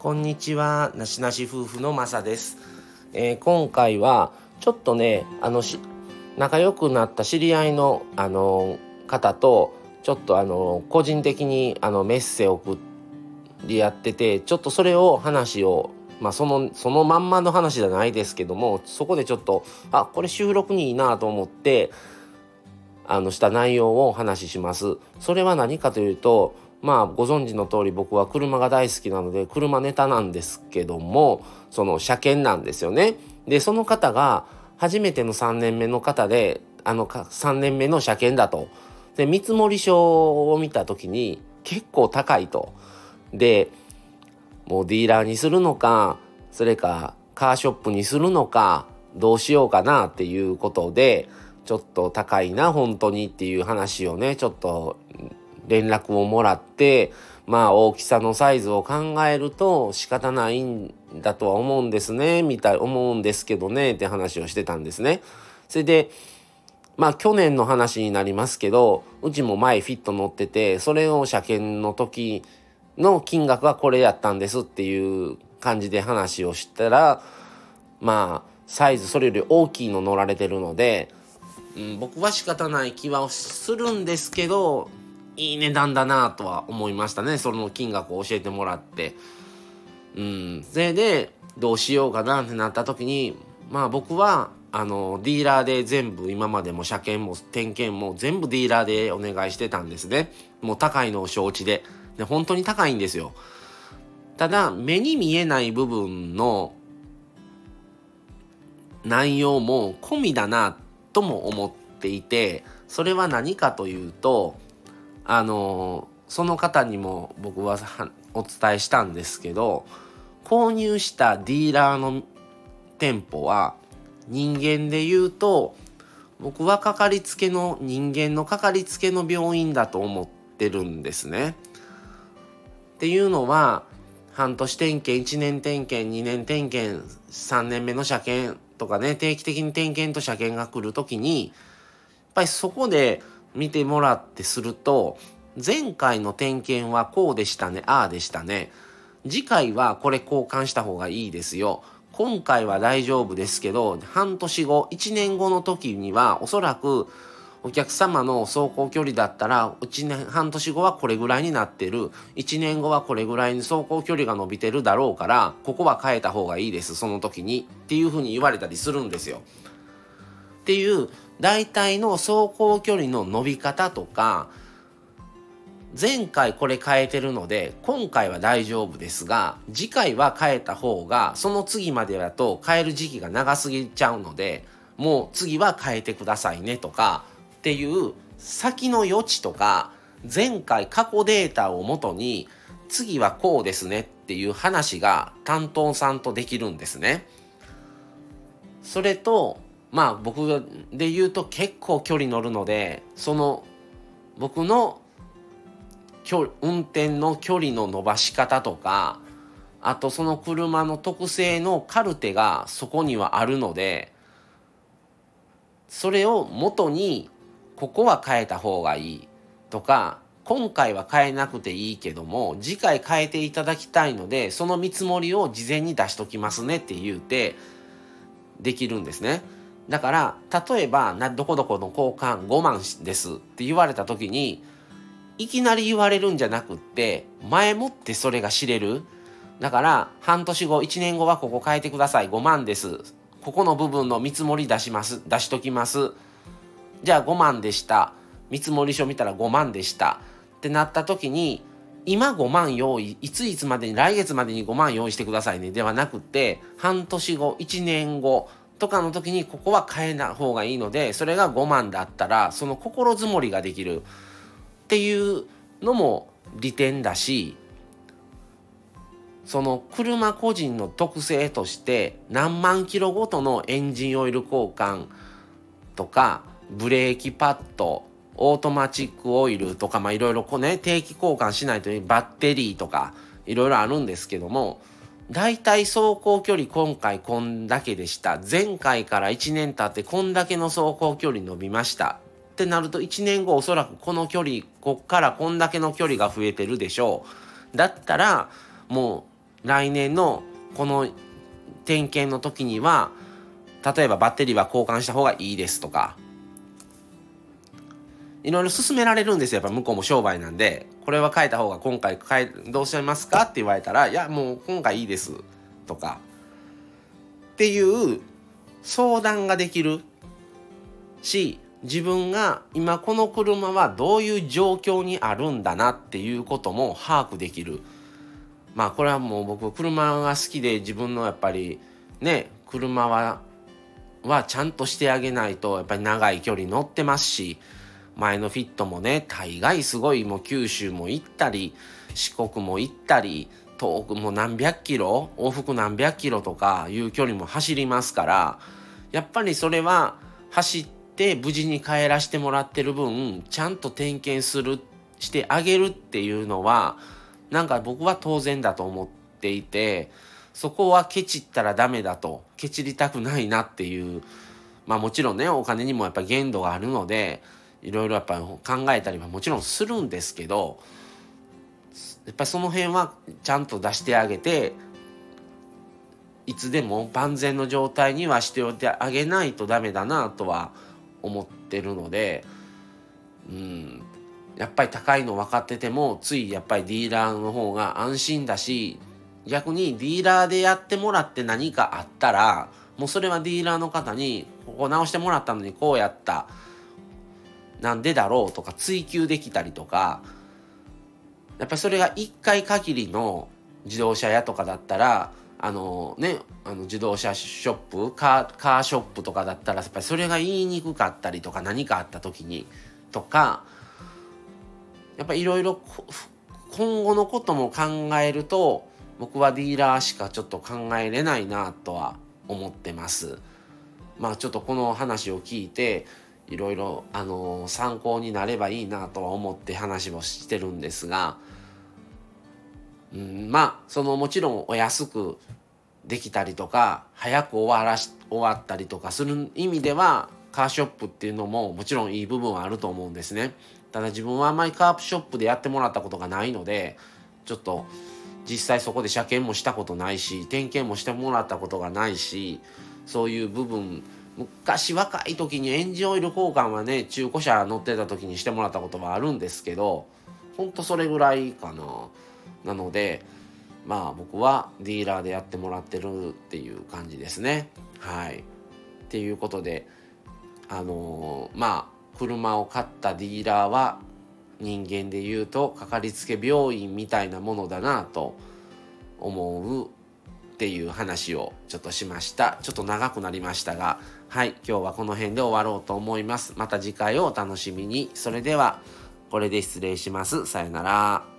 こんにちは、なしなし夫婦のまさです。えー、今回はちょっとね、あの仲良くなった知り合いのあの方とちょっとあの個人的にあのメッセを送り合ってて、ちょっとそれを話をまあそのそのまんまの話じゃないですけども、そこでちょっとあこれ収録にいいなと思って。あのした内容をお話しします。それは何かというとまあご存知の通り僕は車が大好きなので車ネタなんですけどもその車検なんですよね。でその方が初めての3年目の方であの3年目の車検だと。で見積書を見た時に結構高いと。でもうディーラーにするのかそれかカーショップにするのかどうしようかなっていうことでちょっと高いな本当にっていう話をねちょっと連絡をもらってまあ大きさのサイズを考えると仕方ないんだとは思うんですねみたい思うんですけどねって話をしてたんですね。それでまあ去年の話になりますけどうちも前フィット乗っててそれを車検の時の金額はこれやったんですっていう感じで話をしたらまあサイズそれより大きいの乗られてるので、うん、僕は仕方ない気はするんですけどいい値段だなとは思いましたね。その金額を教えてもらって。うん。それでどうしようかなってなった時にまあ僕はあのディーラーで全部今までも車検も点検も全部ディーラーでお願いしてたんですね。もう高いのを承知で。で本当に高いんですよ。ただ目に見えない部分の内容も込みだなとも思っていてそれは何かというとあのその方にも僕はお伝えしたんですけど購入したディーラーの店舗は人間で言うと僕はかかりつけの人間のかかりつけの病院だと思ってるんですね。っていうのは半年点検1年点検2年点検3年目の車検とかね定期的に点検と車検が来る時にやっぱりそこで見てもらってすると前回の点検はこうでしたねああでしたね。次回はこれ交換した方がいいですよ。今回は大丈夫ですけど半年後1年後の時にはおそらくお客様の走行距離だったら1年半年後はこれぐらいになってる。1年後はこれぐらいに走行距離が伸びてるだろうからここは変えた方がいいですその時に。っていうふうに言われたりするんですよ。っていう大体の走行距離の伸び方とか前回これ変えてるので今回は大丈夫ですが次回は変えた方がその次までだと変える時期が長すぎちゃうのでもう次は変えてくださいねとかっていう先の余地とか前回過去データをもとに次はこうですねっていう話が担当さんとできるんですね。それとまあ僕で言うと結構距離乗るのでその僕の運転の距離の伸ばし方とかあとその車の特性のカルテがそこにはあるのでそれを元にここは変えた方がいいとか今回は変えなくていいけども次回変えていただきたいのでその見積もりを事前に出しときますねって言うてできるんですね。だから例えばどこどこの交換5万ですって言われた時にいきなり言われるんじゃなくって前もってそれが知れる。だから半年後1年後はここ変えてください。5万です。ここの部分の見積もり出します。出しときます。じゃあ5万でした。見積もり書見たら5万でした。ってなった時に今5万用意いついつまでに来月までに5万用意してくださいね。ではなくて半年後1年後とかの時にここは変えない方がいいのでそれが5万だったらその心づもりができるっていうのも利点だしその車個人の特性として何万キロごとのエンジンオイル交換とかブレーキパッドオートマチックオイルとかまあいろいろこうね定期交換しないとバッテリーとかいろいろあるんですけども大体走行距離今回こんだけでした。前回から1年経ってこんだけの走行距離伸びました。ってなると1年後おそらくこの距離、こっからこんだけの距離が増えてるでしょう。だったらもう来年のこの点検の時には例えばバッテリーは交換した方がいいですとかいろいろ勧められるんですよ。やっぱ向こうも商売なんで。これは変えた方が今回変えどうしますかって言われたらいやもう今回いいです。とか。っていう相談ができる。し自分が今この車はどういう状況にあるんだなっていうことも把握できる。まあこれはもう僕車が好きで自分のやっぱりね車ははちゃんとしてあげないとやっぱり長い距離乗ってますし。前のフィットもね大概すごいもう九州も行ったり四国も行ったり遠くも何百キロ往復何百キロとかいう距離も走りますからやっぱりそれは走って無事に帰らせてもらってる分ちゃんと点検するしてあげるっていうのはなんか僕は当然だと思っていてそこはケチったらダメだとケチりたくないなっていうまあもちろんねお金にもやっぱ限度があるのでいろいろやっぱ考えたりはもちろんするんですけどやっぱりその辺はちゃんと出してあげていつでも万全の状態にはしておいてあげないとダメだなとは思ってるのでうんやっぱり高いの分かっててもついやっぱりディーラーの方が安心だし逆にディーラーでやってもらって何かあったらもうそれはディーラーの方にここ直してもらったのにこうやった。なんでだろうとか追求できたりとかやっぱりそれが1回限りの自動車屋とかだったらあのねあの自動車ショップカーカーショップとかだったらやっぱりそれが言いにくかったりとか何かあった時にとかやっぱいろいろ今後のことも考えると僕はディーラーしかちょっと考えれないなとは思ってます。まあちょっとこの話を聞いていろいろあの参考になればいいなとは思って話をしてるんですが、うん、まあそのもちろんお安くできたりとか早く終わらし終わったりとかする意味ではカーショップっていうのももちろんいい部分はあると思うんですね。ただ自分はあんまりカープショップでやってもらったことがないのでちょっと実際そこで車検もしたことないし点検もしてもらったことがないしそういう部分昔若い時にエンジンオイル交換はね中古車乗ってた時にしてもらったことはあるんですけどほんとそれぐらいかな。なのでまあ僕はディーラーでやってもらってるっていう感じですね。はい。っていうことであのー、まあ車を買ったディーラーは人間で言うとかかりつけ病院みたいなものだなと思うっていう話をちょっとしました。ちょっと長くなりましたがはい今日はこの辺で終わろうと思います。また次回をお楽しみに。それではこれで失礼します。さよなら。